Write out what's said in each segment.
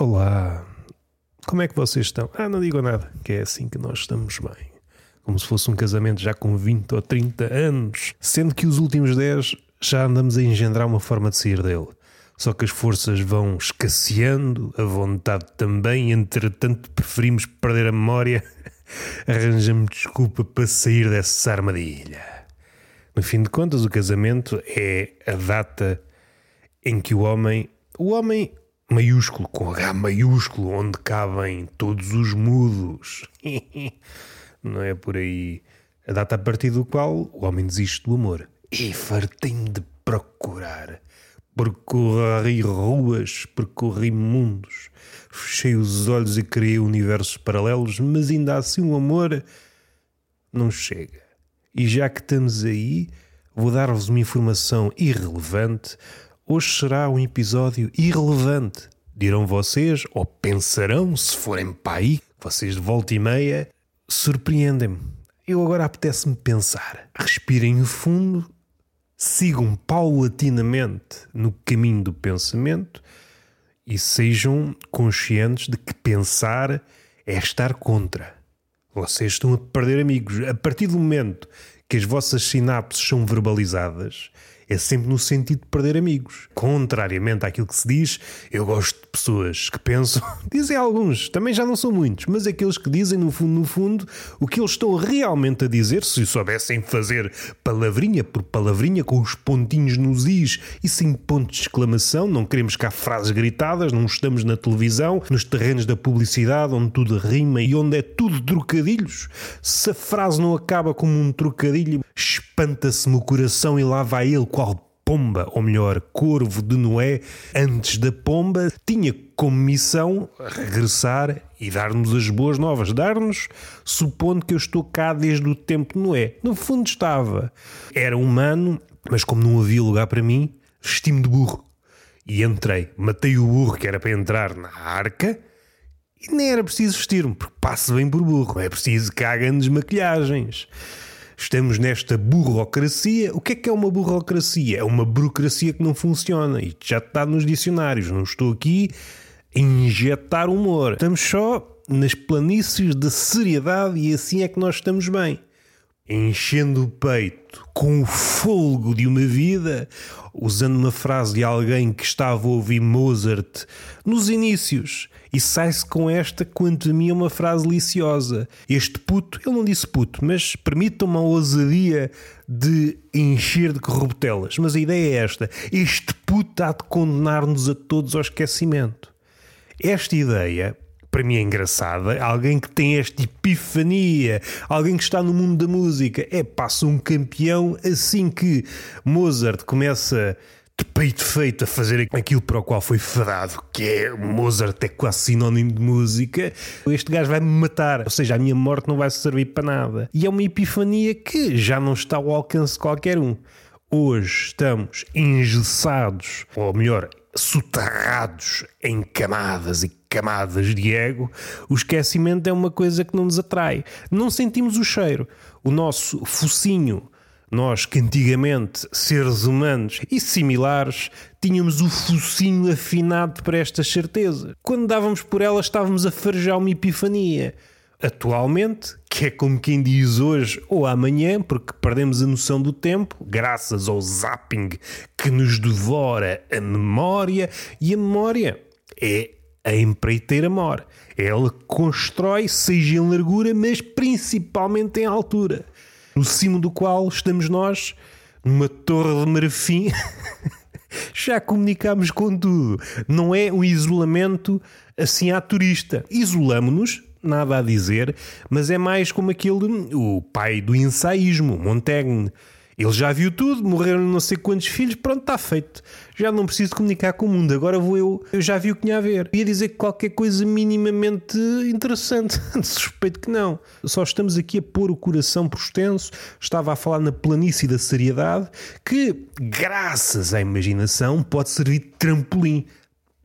Olá, como é que vocês estão? Ah, não digo nada, que é assim que nós estamos bem. Como se fosse um casamento já com 20 ou 30 anos, sendo que os últimos 10 já andamos a engendrar uma forma de sair dele. Só que as forças vão escasseando, a vontade também, entretanto preferimos perder a memória. Arranjamos desculpa para sair dessa armadilha. No fim de contas, o casamento é a data em que o homem, o homem maiúsculo, com H maiúsculo, onde cabem todos os mudos. Não é por aí. A data a partir do qual o homem desiste do amor. E fartei-me de procurar. Percorri ruas, percorri mundos. Fechei os olhos e criei universos paralelos, mas ainda assim o amor não chega. E já que estamos aí, vou dar-vos uma informação irrelevante Hoje será um episódio irrelevante. Dirão vocês, ou pensarão, se forem para aí, vocês de volta e meia, surpreendem-me. Eu agora apetece-me pensar. Respirem fundo, sigam paulatinamente no caminho do pensamento e sejam conscientes de que pensar é estar contra. Vocês estão a perder amigos. A partir do momento que as vossas sinapses são verbalizadas, é sempre no sentido de perder amigos. Contrariamente àquilo que se diz, eu gosto de pessoas que pensam, dizem alguns, também já não são muitos, mas aqueles que dizem no fundo, no fundo, o que eles estão realmente a dizer, se soubessem fazer palavrinha por palavrinha, com os pontinhos nos is e sem ponto de exclamação, não queremos cá frases gritadas, não estamos na televisão, nos terrenos da publicidade, onde tudo rima e onde é tudo trocadilhos. Se a frase não acaba como um trocadilho, espanta-se-me o coração e lá vai ele, qual pomba, ou melhor, corvo de Noé, antes da pomba, tinha como missão regressar e dar-nos as boas novas. Dar-nos, supondo que eu estou cá desde o tempo de Noé. No fundo estava. Era humano, mas como não havia lugar para mim, vesti-me de burro. E entrei. Matei o burro que era para entrar na arca. E nem era preciso vestir-me, porque passo bem por burro. É preciso que há grandes maquilhagens. Estamos nesta burocracia. O que é que é uma burocracia? É uma burocracia que não funciona e já está nos dicionários. Não estou aqui a injetar humor. Estamos só nas planícies de seriedade e assim é que nós estamos bem. Enchendo o peito com o folgo de uma vida, usando uma frase de alguém que estava a ouvir Mozart nos inícios e sai-se com esta, quanto a mim, uma frase deliciosa. Este puto, ele não disse puto, mas permitam-me a ousadia de encher de corruptelas. Mas a ideia é esta: este puto há de condenar-nos a todos ao esquecimento. Esta ideia para mim é engraçada. Alguém que tem esta epifania, alguém que está no mundo da música, é passa um campeão assim que Mozart começa de peito feito a fazer aquilo para o qual foi fadado, que é Mozart é quase sinónimo de música, este gajo vai-me matar, ou seja, a minha morte não vai servir para nada. E é uma epifania que já não está ao alcance de qualquer um. Hoje estamos engessados, ou melhor, soterrados em camadas e camadas de ego, o esquecimento é uma coisa que não nos atrai. Não sentimos o cheiro. O nosso focinho nós que antigamente, seres humanos e similares, tínhamos o focinho afinado para esta certeza. Quando dávamos por ela, estávamos a farejar uma epifania. Atualmente, que é como quem diz hoje ou amanhã, porque perdemos a noção do tempo, graças ao zapping que nos devora a memória, e a memória é a empreiteira mor. Ela constrói, seja em largura, mas principalmente em altura no cimo do qual estamos nós, numa torre de marfim. Já comunicamos com tudo. Não é um isolamento assim à turista. Isolamo-nos, nada a dizer, mas é mais como aquele, o pai do ensaísmo, Montaigne ele já viu tudo, morreram não sei quantos filhos, pronto, está feito. Já não preciso comunicar com o mundo, agora vou eu. Eu já vi o que tinha a ver. Ia dizer qualquer coisa minimamente interessante. Suspeito que não. Só estamos aqui a pôr o coração por extenso. Estava a falar na planície da seriedade, que, graças à imaginação, pode servir de trampolim.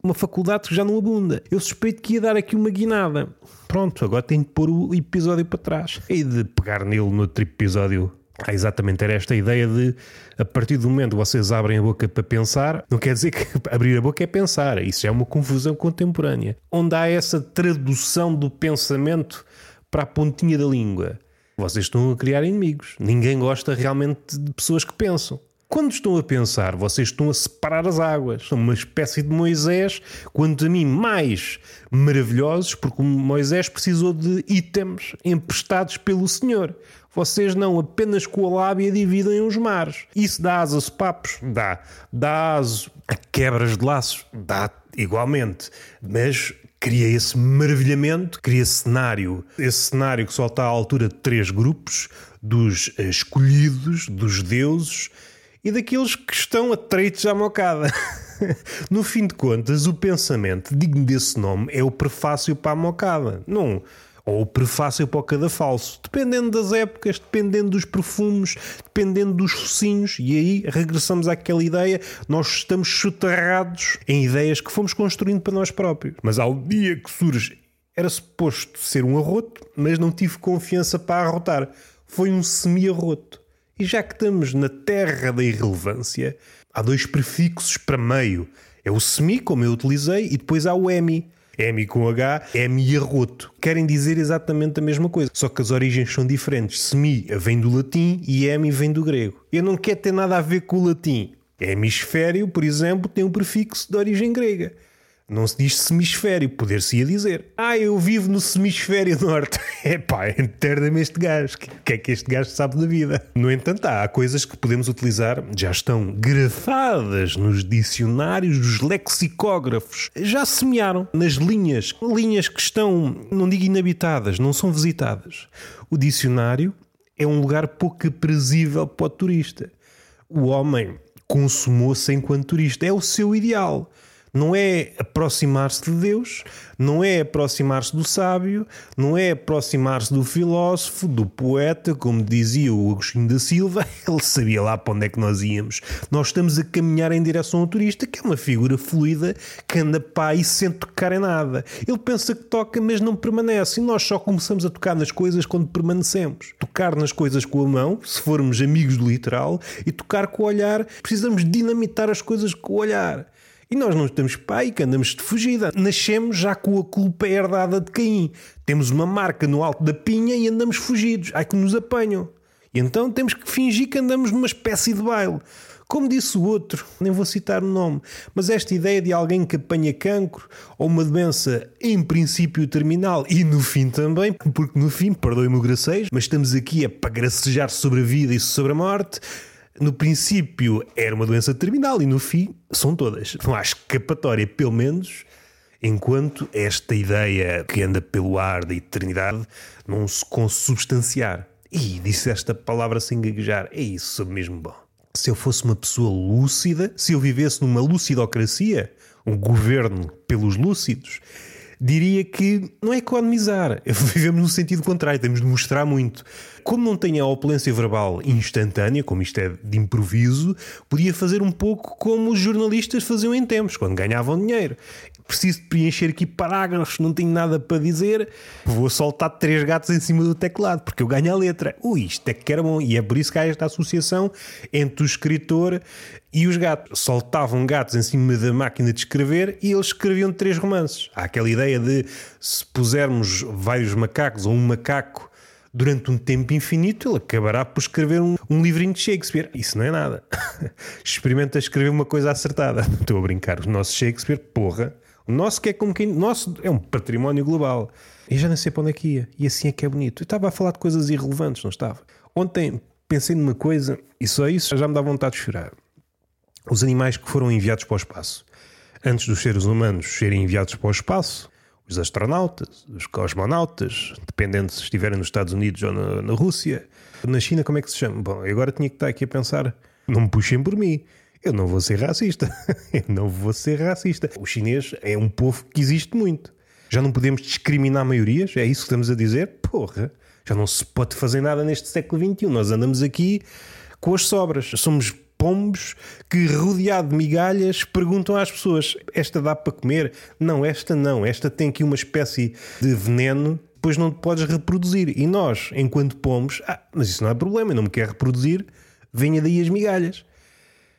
Uma faculdade que já não abunda. Eu suspeito que ia dar aqui uma guinada. Pronto, agora tenho de pôr o episódio para trás. E de pegar nele no outro episódio Há exatamente era esta ideia de, a partir do momento que vocês abrem a boca para pensar, não quer dizer que abrir a boca é pensar, isso é uma confusão contemporânea. Onde há essa tradução do pensamento para a pontinha da língua, vocês estão a criar inimigos. Ninguém gosta realmente de pessoas que pensam. Quando estão a pensar, vocês estão a separar as águas. São uma espécie de Moisés, quanto a mim, mais maravilhosos, porque Moisés precisou de itens emprestados pelo Senhor. Vocês não, apenas com a lábia dividem os mares. Isso dá asa a papos? Dá. Dá aso a quebras de laços? Dá igualmente. Mas cria esse maravilhamento, cria esse cenário. Esse cenário que só está à altura de três grupos: dos escolhidos, dos deuses e daqueles que estão atreitos à mocada. no fim de contas, o pensamento digno desse nome é o prefácio para a mocada. Não ou o prefácio para o cadafalso, dependendo das épocas, dependendo dos perfumes, dependendo dos focinhos, e aí regressamos àquela ideia, nós estamos soterrados em ideias que fomos construindo para nós próprios. Mas ao dia que surge, era suposto ser um arroto, mas não tive confiança para arrotar. Foi um semi-arroto. E já que estamos na terra da irrelevância, há dois prefixos para meio. É o semi, como eu utilizei, e depois há o emi. M com H, M e arroto. Querem dizer exatamente a mesma coisa, só que as origens são diferentes. Semi vem do latim e M vem do grego. Eu não quero ter nada a ver com o latim. Hemisfério, por exemplo, tem um prefixo de origem grega. Não se diz semisfério, poder-se-ia dizer. Ah, eu vivo no semisfério norte. É pá, enterra-me este gajo. O que é que este gajo sabe da vida? No entanto, há coisas que podemos utilizar, já estão grafadas nos dicionários dos lexicógrafos. Já semearam nas linhas, linhas que estão, não digo inabitadas, não são visitadas. O dicionário é um lugar pouco aprazível para o turista. O homem consumou-se enquanto turista. É o seu ideal não é aproximar-se de Deus, não é aproximar-se do sábio, não é aproximar-se do filósofo, do poeta, como dizia o Agostinho da Silva, ele sabia lá para onde é que nós íamos. Nós estamos a caminhar em direção ao turista, que é uma figura fluida que anda pá e sem tocar em nada. Ele pensa que toca, mas não permanece. E nós só começamos a tocar nas coisas quando permanecemos. Tocar nas coisas com a mão, se formos amigos do literal, e tocar com o olhar, precisamos dinamitar as coisas com o olhar. E nós não estamos pai que andamos de fugida. Nascemos já com a culpa herdada de Caim. Temos uma marca no alto da pinha e andamos fugidos. Ai que nos apanham. E então temos que fingir que andamos numa espécie de baile. Como disse o outro, nem vou citar o nome, mas esta ideia de alguém que apanha cancro ou uma doença em princípio terminal e no fim também, porque no fim, perdoe-me o gracejo, mas estamos aqui a para gracejar sobre a vida e sobre a morte no princípio era uma doença terminal e no fim são todas. Não há escapatória, pelo menos, enquanto esta ideia que anda pelo ar da eternidade não se consubstanciar. E disse esta palavra sem gaguejar. É isso mesmo bom. Se eu fosse uma pessoa lúcida, se eu vivesse numa lucidocracia, um governo pelos lúcidos, diria que não é economizar. Vivemos no sentido contrário, temos de mostrar muito. Como não tem a opulência verbal instantânea, como isto é de improviso, podia fazer um pouco como os jornalistas faziam em tempos, quando ganhavam dinheiro. Preciso de preencher aqui parágrafos, não tenho nada para dizer, vou soltar três gatos em cima do teclado, porque eu ganho a letra. Ui, isto é que era bom. E é por isso que há esta associação entre o escritor e os gatos. Soltavam gatos em cima da máquina de escrever e eles escreviam três romances. Há aquela ideia de se pusermos vários macacos ou um macaco durante um tempo infinito, ele acabará por escrever um, um livrinho de Shakespeare. Isso não é nada. Experimenta escrever uma coisa acertada. Estou a brincar. O nosso Shakespeare, porra. O nosso que é como quem. Nosso é um património global. E já não sei para onde é que ia. E assim é que é bonito. Eu estava a falar de coisas irrelevantes, não estava? Ontem pensei numa coisa e só isso já me dá vontade de chorar. Os animais que foram enviados para o espaço. Antes dos seres humanos serem enviados para o espaço, os astronautas, os cosmonautas, dependendo se estiverem nos Estados Unidos ou na, na Rússia. Na China, como é que se chama? Bom, agora tinha que estar aqui a pensar: não me puxem por mim. Eu não vou ser racista. Eu não vou ser racista. O chinês é um povo que existe muito. Já não podemos discriminar maiorias? É isso que estamos a dizer? Porra, já não se pode fazer nada neste século XXI. Nós andamos aqui com as sobras. Somos pombos que, rodeado de migalhas, perguntam às pessoas: esta dá para comer? Não, esta não. Esta tem aqui uma espécie de veneno depois não te podes reproduzir. E nós, enquanto pomos, ah, mas isso não é problema, eu não me quero reproduzir, venha daí as migalhas.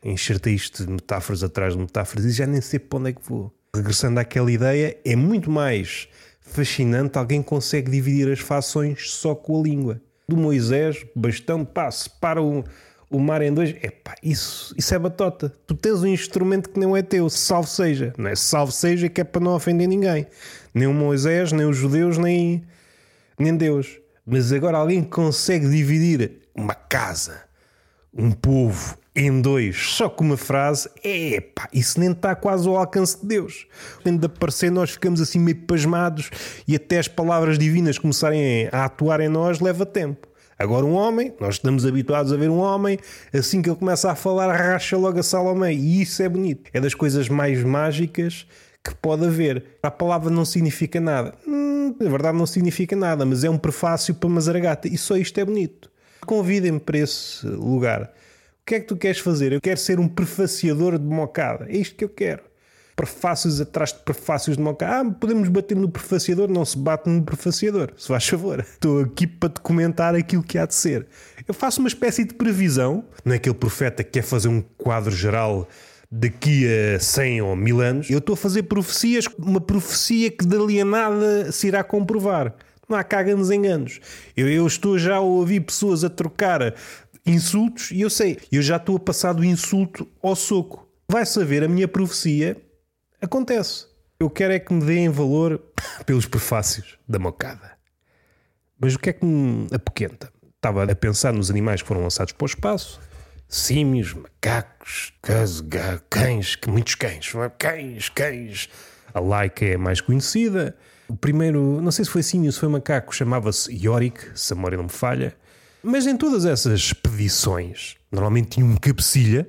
Enxertei isto de metáforas atrás de metáforas e já nem sei para onde é que vou. Regressando àquela ideia, é muito mais fascinante alguém consegue dividir as fações só com a língua. Do Moisés, bastão, pá, separa o, o mar em dois. Epá, isso, isso é batota. Tu tens um instrumento que não é teu, salve seja. Não é salve seja que é para não ofender ninguém. Nem o Moisés, nem os judeus, nem, nem Deus. Mas agora alguém consegue dividir uma casa, um povo, em dois, só com uma frase, é pá, isso nem está quase ao alcance de Deus. Tendo de aparecer, nós ficamos assim meio pasmados e até as palavras divinas começarem a atuar em nós leva tempo. Agora, um homem, nós estamos habituados a ver um homem, assim que ele começa a falar, racha logo a sala ao meio, e isso é bonito. É das coisas mais mágicas que pode haver. A palavra não significa nada. Hum, na verdade, não significa nada, mas é um prefácio para uma zaragata, e só isto é bonito. Convidem-me para esse lugar que é que tu queres fazer? Eu quero ser um prefaciador de mocada. É isto que eu quero. Prefácios atrás de prefácios de mocada. Ah, podemos bater no prefaciador? Não se bate no prefaciador, se faz favor. Estou aqui para te comentar aquilo que há de ser. Eu faço uma espécie de previsão. Não é aquele profeta que quer fazer um quadro geral daqui a 100 ou 1000 anos. Eu estou a fazer profecias, uma profecia que dali a nada se irá comprovar. Não há caga-nos enganos. Eu, eu, estou já a ouvir pessoas a trocar insultos e eu sei, eu já estou a passar do insulto ao soco. Vai saber, a minha profecia acontece. Eu quero é que me deem valor pelos prefácios da mocada. Mas o que é que me apoquenta? Estava a pensar nos animais que foram lançados para o espaço. Símios, macacos, cães, muitos cães, cães, cães. A Laika é mais conhecida. O primeiro, não sei se foi símio, se foi macaco, chamava-se Yorick, se a memória não me falha. Mas em todas essas expedições, normalmente tinha um cabecilha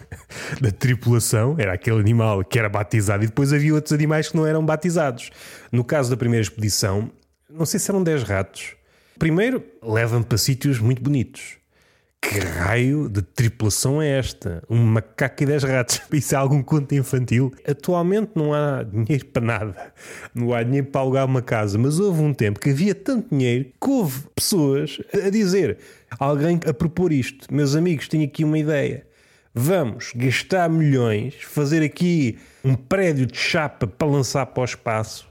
da tripulação, era aquele animal que era batizado, e depois havia outros animais que não eram batizados. No caso da primeira expedição, não sei se eram 10 ratos. Primeiro, levam para sítios muito bonitos. Que raio de tripulação é esta? Um macaco e 10 ratos. Isso é algum conto infantil? Atualmente não há dinheiro para nada. Não há dinheiro para alugar uma casa. Mas houve um tempo que havia tanto dinheiro que houve pessoas a dizer, alguém a propor isto. Meus amigos, tenho aqui uma ideia. Vamos gastar milhões, fazer aqui um prédio de chapa para lançar para o espaço.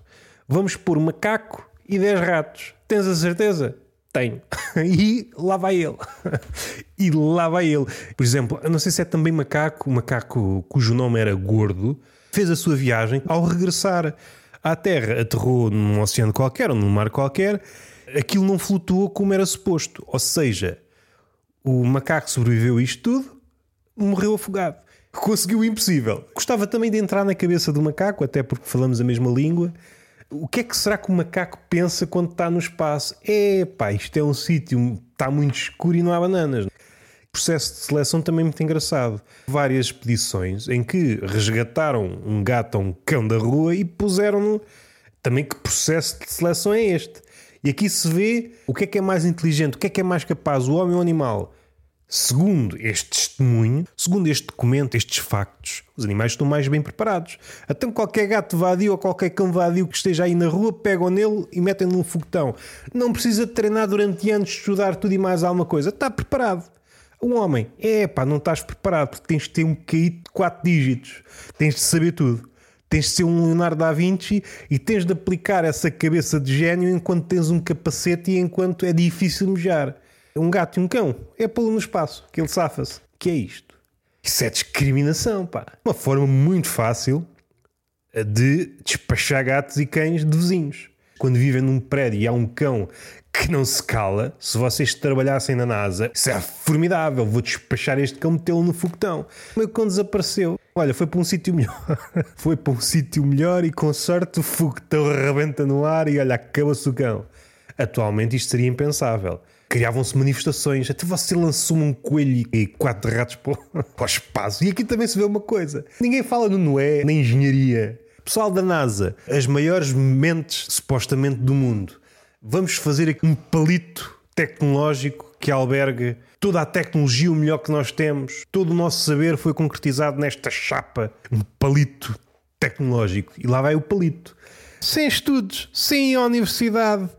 Vamos pôr macaco e 10 ratos. Tens a certeza? Tenho. e lá vai ele. e lá vai ele. Por exemplo, não sei se é também macaco, macaco cujo nome era Gordo, fez a sua viagem. Ao regressar à Terra, aterrou num oceano qualquer ou num mar qualquer, aquilo não flutuou como era suposto. Ou seja, o macaco sobreviveu a isto tudo, morreu afogado. Conseguiu o impossível. Gostava também de entrar na cabeça do macaco, até porque falamos a mesma língua o que é que será que o macaco pensa quando está no espaço? É pá, isto é um sítio, está muito escuro e não há bananas. O processo de seleção também é muito engraçado. Várias expedições em que resgataram um gato ou um cão da rua e puseram-no. Também que processo de seleção é este? E aqui se vê o que é que é mais inteligente, o que é que é mais capaz, o homem ou o animal. Segundo este testemunho, segundo este documento, estes factos, os animais estão mais bem preparados. Então qualquer gato vadio ou qualquer cão vadio que esteja aí na rua, pegam nele e metem num foguetão. Não precisa de treinar durante anos, estudar tudo e mais alguma coisa. Está preparado. Um homem, é pá, não estás preparado porque tens de ter um QI de 4 dígitos. Tens de saber tudo. Tens de ser um Leonardo da Vinci e tens de aplicar essa cabeça de gênio enquanto tens um capacete e enquanto é difícil mejar um gato e um cão, é pô-lo no espaço, que ele safa-se. Que é isto? Isso é discriminação, pá. Uma forma muito fácil de despachar gatos e cães de vizinhos. Quando vivem num prédio e há um cão que não se cala, se vocês trabalhassem na NASA, isso é formidável, vou despachar este cão, metê-lo no foguetão. O meu cão desapareceu. Olha, foi para um sítio melhor. foi para um sítio melhor e com sorte o foguetão rebenta no ar e olha, acaba-se o cão. Atualmente isto seria impensável criavam-se manifestações. Até você lançou um coelho e quatro ratos para o espaço. E aqui também se vê uma coisa: ninguém fala no Noé, na engenharia. Pessoal da NASA, as maiores mentes supostamente do mundo. Vamos fazer aqui um palito tecnológico que albergue toda a tecnologia, o melhor que nós temos. Todo o nosso saber foi concretizado nesta chapa, um palito tecnológico. E lá vai o palito. Sem estudos, sem universidade,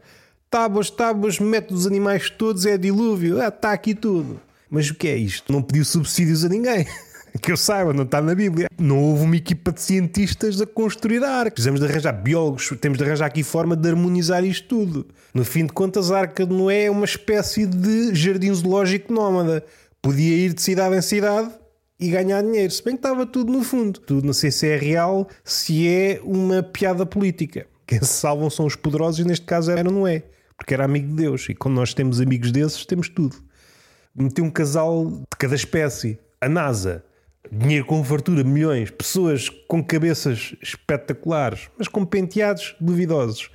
Tábuas, tábuas, mete os animais todos, é dilúvio, ah, está aqui tudo. Mas o que é isto? Não pediu subsídios a ninguém. Que eu saiba, não está na Bíblia. Não houve uma equipa de cientistas a construir a arca. Precisamos de arranjar biólogos, temos de arranjar aqui forma de harmonizar isto tudo. No fim de contas, a arca de Noé é uma espécie de jardim zoológico nómada. Podia ir de cidade em cidade e ganhar dinheiro. Se bem que estava tudo no fundo. Tudo não sei se é real, se é uma piada política. Quem se salvam são os poderosos e neste caso era Noé, porque era amigo de Deus. E quando nós temos amigos desses, temos tudo. Meteu um casal de cada espécie. A NASA Dinheiro com fartura, milhões, pessoas com cabeças espetaculares, mas com penteados duvidosos.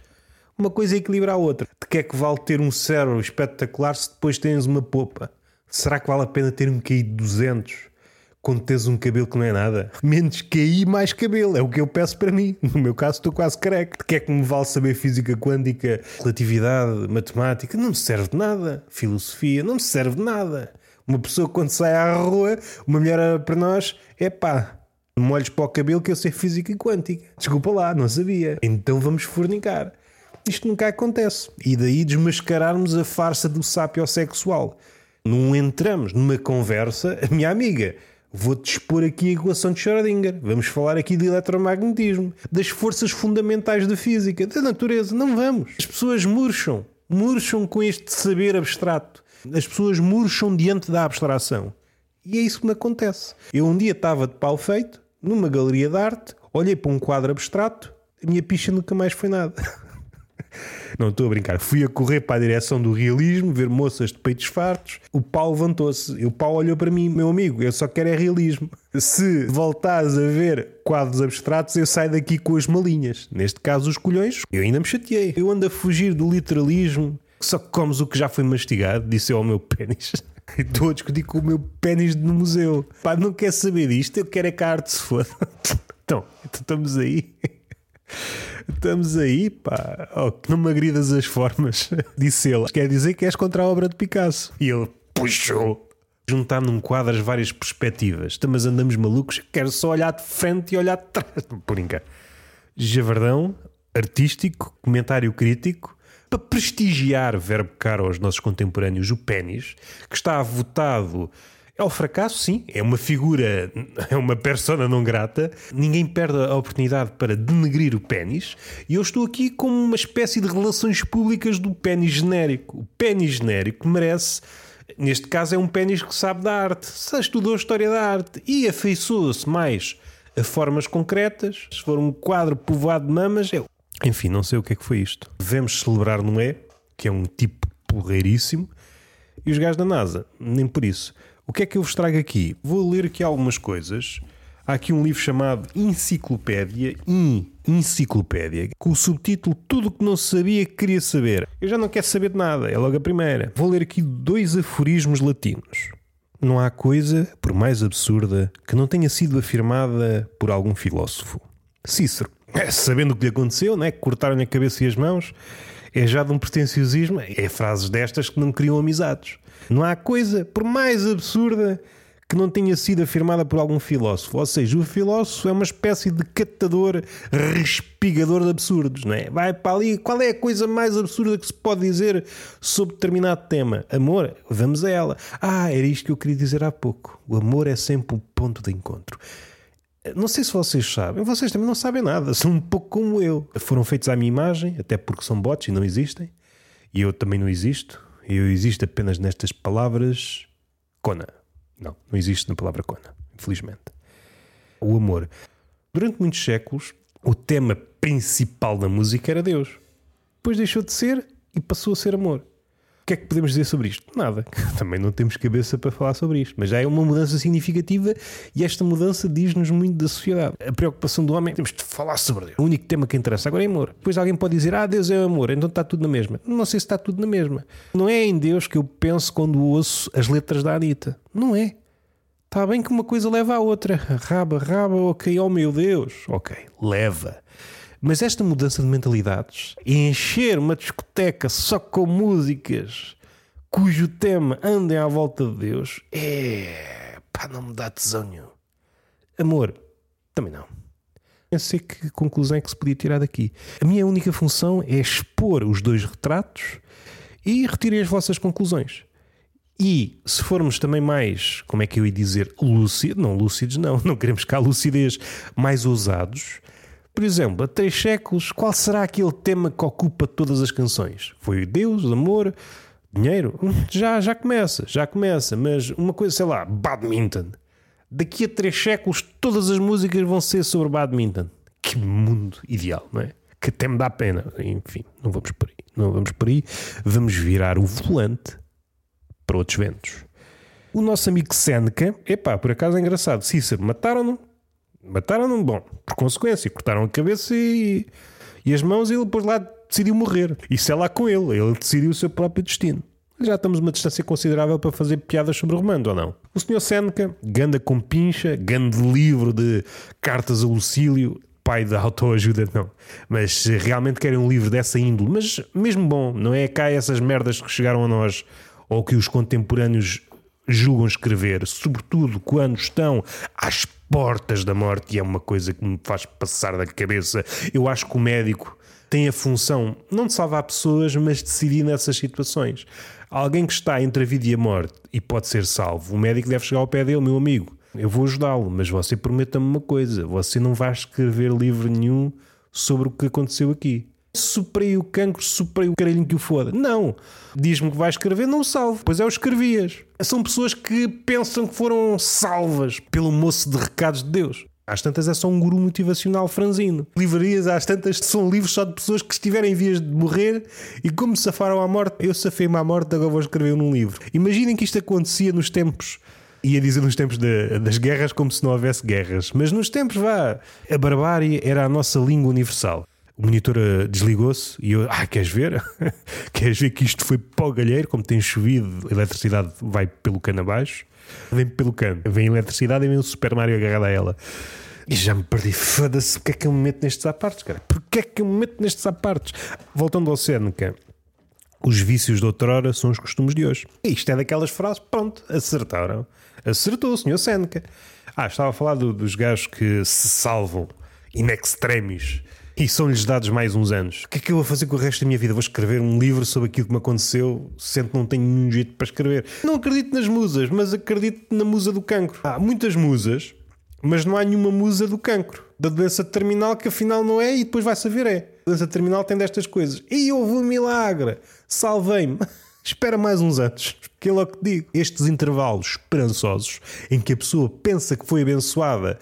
Uma coisa equilibra a outra. De que é que vale ter um cérebro espetacular se depois tens uma popa? Será que vale a pena ter um QI de 200 quando tens um cabelo que não é nada? Menos QI, mais cabelo. É o que eu peço para mim. No meu caso, estou quase careca. De que é que me vale saber física quântica, relatividade, matemática? Não me serve de nada. Filosofia, não me serve de nada. Uma pessoa quando sai à rua, uma mulher para nós é pá, molhos para o cabelo que eu sei física quântica. Desculpa lá, não sabia. Então vamos fornicar. Isto nunca acontece. E daí desmascararmos a farsa do sapiosexual. Não entramos numa conversa, a minha amiga, vou-te expor aqui a equação de Schrödinger. Vamos falar aqui de eletromagnetismo, das forças fundamentais da física, da natureza. Não vamos. As pessoas murcham, murcham com este saber abstrato. As pessoas murcham diante da abstração. E é isso que me acontece. Eu um dia estava de pau feito, numa galeria de arte, olhei para um quadro abstrato, a minha picha nunca mais foi nada. Não estou a brincar. Fui a correr para a direção do realismo, ver moças de peitos fartos. O pau levantou-se. O pau olhou para mim, meu amigo, eu só quero é realismo. Se voltares a ver quadros abstratos, eu saio daqui com as malinhas. Neste caso, os colhões, eu ainda me chateei. Eu ando a fugir do literalismo só que comes o que já foi mastigado, disse eu ao meu pênis. Estou a discutir com o meu pênis no museu. Pá, não quer saber disto, eu quero é que a arte se foda. Então, então estamos aí. Estamos aí, pá. Oh, não me agridas as formas, disse ele. Quer dizer que és contra a obra de Picasso. E ele puxou. Juntar num quadro as várias perspectivas. Então, mas andamos malucos. Quero só olhar de frente e olhar de trás. Por brincar. Javardão, artístico, comentário crítico para prestigiar, verbo caro aos nossos contemporâneos, o pênis, que está votado. É o fracasso, sim, é uma figura, é uma persona não grata. Ninguém perde a oportunidade para denegrir o pênis. E eu estou aqui como uma espécie de relações públicas do pênis genérico. O pênis genérico merece neste caso é um pênis que sabe da arte, se estudou a história da arte e afeiçoou-se mais a formas concretas. Se for um quadro povoado de mamas, é enfim, não sei o que é que foi isto. Devemos celebrar Noé, que é um tipo porreiríssimo, e os gajos da NASA, nem por isso. O que é que eu vos trago aqui? Vou ler aqui algumas coisas. Há aqui um livro chamado Enciclopédia, In, Enciclopédia, com o subtítulo Tudo o que não sabia que queria saber. Eu já não quero saber de nada, é logo a primeira. Vou ler aqui dois aforismos latinos. Não há coisa, por mais absurda, que não tenha sido afirmada por algum filósofo. Cícero. Sabendo o que lhe aconteceu, né? cortaram-lhe a cabeça e as mãos, é já de um pretenciosismo. É frases destas que não criam amizades. Não há coisa, por mais absurda, que não tenha sido afirmada por algum filósofo. Ou seja, o filósofo é uma espécie de catador, respigador de absurdos, não é? Vai para ali, qual é a coisa mais absurda que se pode dizer sobre determinado tema? Amor? Vamos a ela. Ah, era isto que eu queria dizer há pouco. O amor é sempre o ponto de encontro. Não sei se vocês sabem, vocês também não sabem nada, são um pouco como eu. Foram feitos à minha imagem, até porque são bots e não existem. E eu também não existo. Eu existo apenas nestas palavras. Kona. Não, não existe na palavra Kona, infelizmente. O amor. Durante muitos séculos, o tema principal da música era Deus. Depois deixou de ser e passou a ser amor que é que podemos dizer sobre isto? Nada. Também não temos cabeça para falar sobre isto. Mas já é uma mudança significativa e esta mudança diz-nos muito da sociedade. A preocupação do homem, temos de falar sobre Deus. O único tema que interessa agora é amor. Depois alguém pode dizer, ah, Deus é amor, então está tudo na mesma. Não sei se está tudo na mesma. Não é em Deus que eu penso quando ouço as letras da Anitta. Não é. Está bem que uma coisa leva à outra. Raba, raba, ok, oh meu Deus. Ok, leva. Mas esta mudança de mentalidades encher uma discoteca só com músicas cujo tema andem à volta de Deus é. pá, não me dá tesão. Amor, também não. Não sei que conclusão é que se podia tirar daqui. A minha única função é expor os dois retratos e retirem as vossas conclusões. E se formos também mais, como é que eu ia dizer, lúcidos, não lúcidos, não, não queremos cá lucidez, mais ousados. Por exemplo, a três séculos, qual será aquele tema que ocupa todas as canções? Foi Deus, amor, dinheiro? Já, já começa, já começa, mas uma coisa, sei lá, badminton. Daqui a três séculos, todas as músicas vão ser sobre badminton. Que mundo ideal, não é? Que até me dá pena. Enfim, não vamos por aí. Não vamos por aí. Vamos virar o volante para outros ventos. O nosso amigo Seneca, epá, por acaso é engraçado. Cícero, mataram-no. Mataram-no, bom, por consequência, cortaram a cabeça e, e as mãos e ele depois lá decidiu morrer. Isso é lá com ele, ele decidiu o seu próprio destino. Já estamos uma distância considerável para fazer piadas sobre o romano, ou não? O senhor Seneca, ganda com pincha, grande livro de cartas a Lucílio, pai da autoajuda, não. Mas realmente querem um livro dessa índole, mas mesmo bom, não é cá essas merdas que chegaram a nós ou que os contemporâneos julgam escrever, sobretudo quando estão às portas da morte, e é uma coisa que me faz passar da cabeça. Eu acho que o médico tem a função não de salvar pessoas, mas de decidir nessas situações. Alguém que está entre a vida e a morte e pode ser salvo, o médico deve chegar ao pé dele, meu amigo. Eu vou ajudá-lo, mas você prometa-me uma coisa: você não vai escrever livro nenhum sobre o que aconteceu aqui superei o cancro, superei o caralhinho que o foda. Não. Diz-me que vai escrever, não salvo. Pois é, o escrevias. São pessoas que pensam que foram salvas pelo moço de recados de Deus. Às tantas é só um guru motivacional franzino. Livrarias às tantas são livros só de pessoas que estiverem em vias de morrer e como safaram à morte, eu safei-me à morte, agora vou escrever num livro. Imaginem que isto acontecia nos tempos ia dizer nos tempos de, das guerras como se não houvesse guerras, mas nos tempos vá, a barbárie era a nossa língua universal o monitor eh, desligou-se e eu, ah, queres ver? queres ver que isto foi para o galheiro? Como tem chovido, a eletricidade vai pelo cano abaixo, vem pelo cano, vem eletricidade e vem o Super Mario agarrado a ela. E já me perdi, foda-se, porque é que eu me meto nestes apartes, cara? Porquê é que eu me meto nestes apartes? Voltando ao Seneca, os vícios de outrora são os costumes de hoje. E isto é daquelas frases, pronto, acertaram. Acertou o senhor Seneca. Ah, estava a falar do, dos gajos que se salvam in extremis e são-lhes dados mais uns anos. O que é que eu vou fazer com o resto da minha vida? Vou escrever um livro sobre aquilo que me aconteceu, sendo que não tenho nenhum jeito para escrever. Não acredito nas musas, mas acredito na musa do cancro. Há muitas musas, mas não há nenhuma musa do cancro. Da doença terminal, que afinal não é, e depois vai saber é. A doença terminal tem destas coisas. E houve um milagre! Salvei-me! Espera mais uns anos, que é logo que digo. Estes intervalos esperançosos em que a pessoa pensa que foi abençoada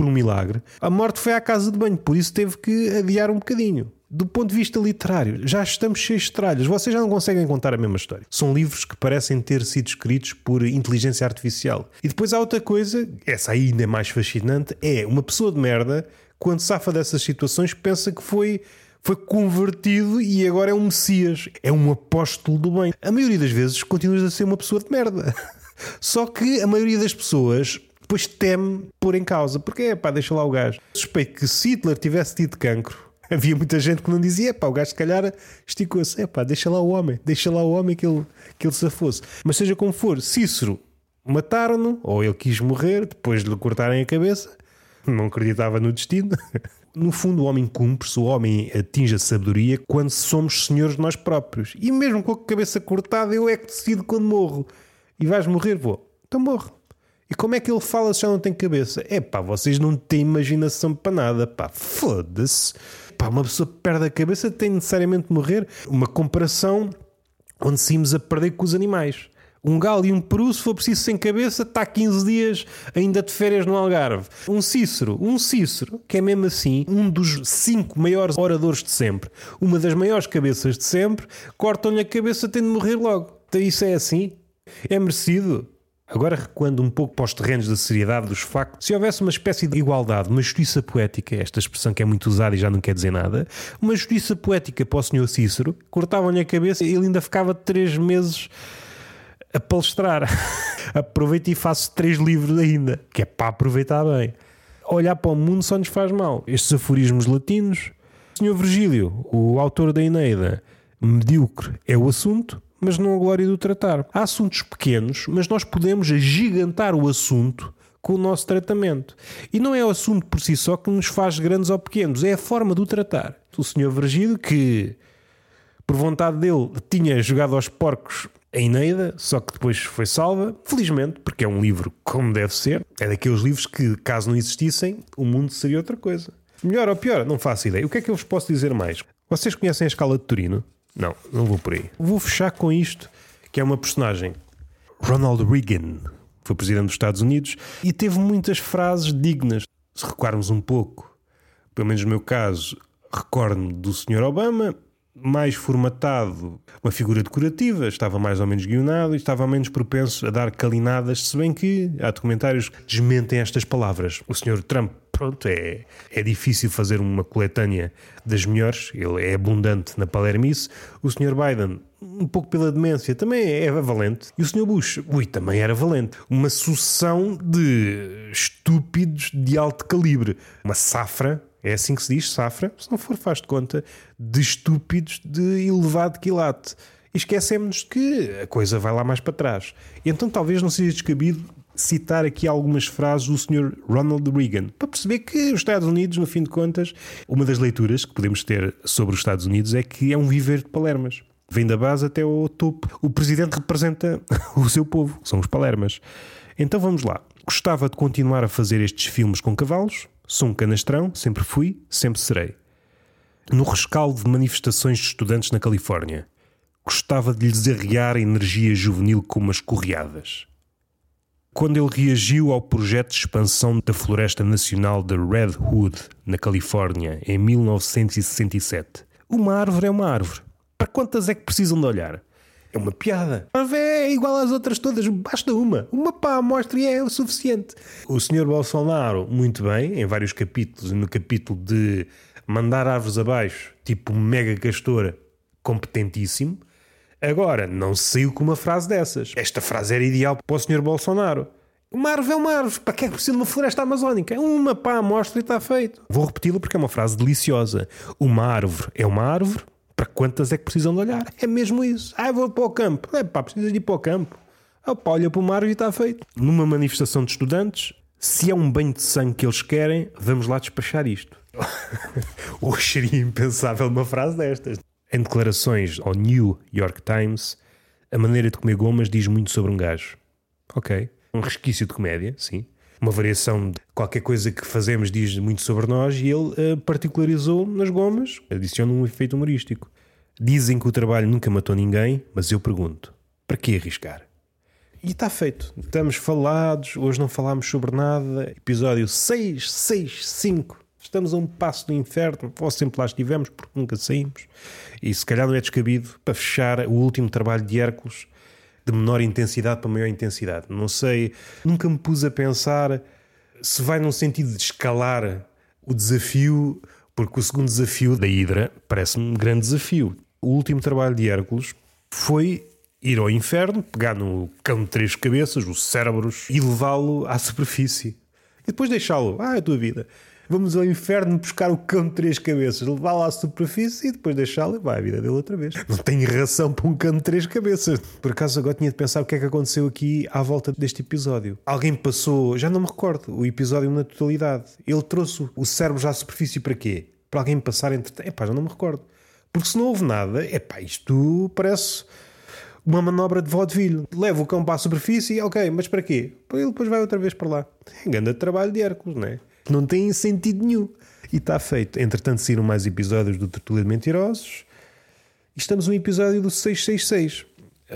por um milagre, a morte foi à casa de banho, por isso teve que adiar um bocadinho. Do ponto de vista literário, já estamos cheios de tralhas. Vocês já não conseguem contar a mesma história. São livros que parecem ter sido escritos por inteligência artificial. E depois há outra coisa, essa ainda é mais fascinante, é uma pessoa de merda, quando safa dessas situações, pensa que foi foi convertido e agora é um Messias, é um apóstolo do bem. A maioria das vezes continuas a ser uma pessoa de merda. Só que a maioria das pessoas depois teme pôr em causa. Porque é pá, deixa lá o gajo. Suspeito que se Hitler tivesse tido cancro, havia muita gente que não dizia, pá, o gajo se calhar esticou-se, é pá, deixa lá o homem, deixa lá o homem que ele, que ele se fosse. Mas seja como for, Cícero mataram-no, ou ele quis morrer depois de lhe cortarem a cabeça, não acreditava no destino. No fundo, o homem cumpre-se, o homem atinge a sabedoria quando somos senhores de nós próprios. E mesmo com a cabeça cortada, eu é que decido quando morro. E vais morrer, vou. Então morro. E como é que ele fala se já não tem cabeça? É pá, vocês não têm imaginação para nada, pá, foda-se. Pá, uma pessoa perde a cabeça tem necessariamente de morrer. Uma comparação onde saímos a perder com os animais. Um galo e um peru, se for preciso sem cabeça, está 15 dias ainda de férias no Algarve. Um Cícero, um Cícero, que é mesmo assim um dos cinco maiores oradores de sempre, uma das maiores cabeças de sempre, cortam-lhe a cabeça tendo de morrer logo. Então isso é assim? É merecido? Agora recuando um pouco para os terrenos da seriedade dos factos, se houvesse uma espécie de igualdade, uma justiça poética, esta expressão que é muito usada e já não quer dizer nada, uma justiça poética para o senhor Cícero, cortavam-lhe a cabeça e ele ainda ficava três meses a palestrar. Aproveito e faço três livros ainda, que é para aproveitar bem. Olhar para o mundo só nos faz mal. Estes aforismos latinos. Senhor Virgílio, o autor da Eneida, medíocre é o assunto, mas não a glória do tratar. Há assuntos pequenos, mas nós podemos agigantar o assunto com o nosso tratamento. E não é o assunto por si só que nos faz grandes ou pequenos, é a forma de o tratar. O senhor Vergido, que por vontade dele tinha jogado aos porcos a Eneida, só que depois foi salva, felizmente, porque é um livro como deve ser. É daqueles livros que, caso não existissem, o mundo seria outra coisa. Melhor ou pior, não faço ideia. O que é que eu vos posso dizer mais? Vocês conhecem a escala de Turino? Não, não vou por aí. Vou fechar com isto, que é uma personagem. Ronald Reagan foi presidente dos Estados Unidos e teve muitas frases dignas. Se recuarmos um pouco, pelo menos no meu caso, recordo-me do Sr. Obama, mais formatado, uma figura decorativa, estava mais ou menos guionado e estava menos propenso a dar calinadas, se bem que há documentários que desmentem estas palavras. O Sr. Trump, pronto, é, é difícil fazer uma coletânea das melhores, ele é abundante na palermice. O Sr. Biden, um pouco pela demência, também é valente. E o Sr. Bush, ui, também era valente. Uma sucessão de estúpidos de alto calibre. Uma safra é assim que se diz, safra, se não for faz de conta, de estúpidos de elevado quilate. E esquecemos que a coisa vai lá mais para trás. E então talvez não seja descabido citar aqui algumas frases do Sr. Ronald Reagan, para perceber que os Estados Unidos, no fim de contas, uma das leituras que podemos ter sobre os Estados Unidos é que é um viver de palermas. Vem da base até ao topo. O presidente representa o seu povo, são os palermas. Então vamos lá. Gostava de continuar a fazer estes filmes com cavalos? Sou um canastrão, sempre fui, sempre serei. No rescaldo de manifestações de estudantes na Califórnia, gostava de lhes arrear a energia juvenil com umas correadas. Quando ele reagiu ao projeto de expansão da Floresta Nacional de Red Hood, na Califórnia, em 1967, uma árvore é uma árvore. Para quantas é que precisam de olhar? É uma piada. É igual às outras todas, basta uma. Uma a amostra e é o suficiente. O senhor Bolsonaro, muito bem, em vários capítulos, no capítulo de mandar árvores abaixo, tipo mega castor, competentíssimo. Agora, não saiu com uma frase dessas. Esta frase era ideal para o senhor Bolsonaro. Uma árvore é uma árvore. Para que é que precisa de uma floresta amazónica? Uma para a amostra e está feito. Vou repeti-la porque é uma frase deliciosa. Uma árvore é uma árvore, para quantas é que precisam de olhar? É mesmo isso. Ah, vou para o campo. É pá, precisas de ir para o campo. Opa, olha para o mar e está feito. Numa manifestação de estudantes, se é um banho de sangue que eles querem, vamos lá despachar isto. Hoje seria impensável uma frase destas. Em declarações ao New York Times, a maneira de comer gomas diz muito sobre um gajo. Ok. Um resquício de comédia, sim uma variação de qualquer coisa que fazemos diz muito sobre nós e ele uh, particularizou nas gomas, adiciona um efeito humorístico. Dizem que o trabalho nunca matou ninguém, mas eu pergunto: para que arriscar? E está feito. Estamos falados, hoje não falámos sobre nada. Episódio 6, 6, 5. Estamos a um passo do inferno, ou sempre lá estivemos, porque nunca saímos. E se calhar não é descabido para fechar o último trabalho de Hércules de menor intensidade para maior intensidade. Não sei, nunca me pus a pensar se vai num sentido de escalar o desafio, porque o segundo desafio da Hidra parece-me um grande desafio. O último trabalho de Hércules foi ir ao inferno, pegar no cão de três cabeças, os cérebros, e levá-lo à superfície. E depois deixá-lo. Ah, é a tua vida vamos ao inferno buscar o cão de três cabeças, levá-lo à superfície e depois deixá-lo e vai a vida dele outra vez. Não tem ração para um cão de três cabeças. Por acaso agora tinha de pensar o que é que aconteceu aqui à volta deste episódio. Alguém passou, já não me recordo, o episódio na totalidade. Ele trouxe o cérebro à superfície para quê? Para alguém passar entre. Epá, já não me recordo. Porque se não houve nada, epá, isto parece uma manobra de vaudeville. Leva o cão para a superfície, ok, mas para quê? Ele depois vai outra vez para lá. É grande trabalho de Hércules, não é? Não tem sentido nenhum. E está feito. Entretanto, saíram mais episódios do Tertulia de Mentirosos. E estamos num episódio do 666,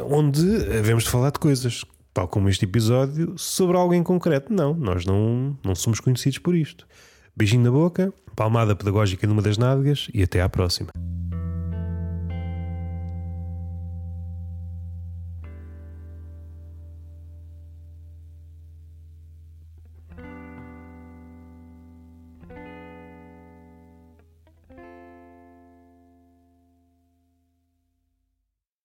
onde havemos de falar de coisas, tal como este episódio, sobre alguém concreto. Não, nós não, não somos conhecidos por isto. Beijinho na boca, palmada pedagógica numa das nádegas e até à próxima.